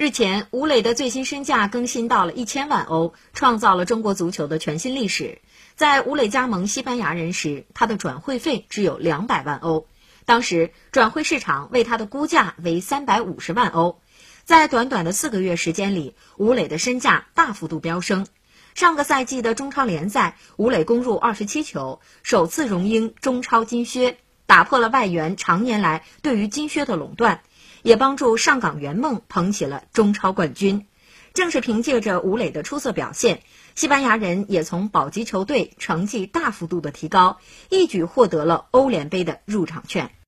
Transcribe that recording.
日前，吴磊的最新身价更新到了一千万欧，创造了中国足球的全新历史。在吴磊加盟西班牙人时，他的转会费只有两百万欧，当时转会市场为他的估价为三百五十万欧。在短短的四个月时间里，吴磊的身价大幅度飙升。上个赛季的中超联赛，吴磊攻入二十七球，首次荣膺中超金靴，打破了外援常年来对于金靴的垄断。也帮助上港圆梦捧起了中超冠军。正是凭借着吴磊的出色表现，西班牙人也从保级球队成绩大幅度的提高，一举获得了欧联杯的入场券。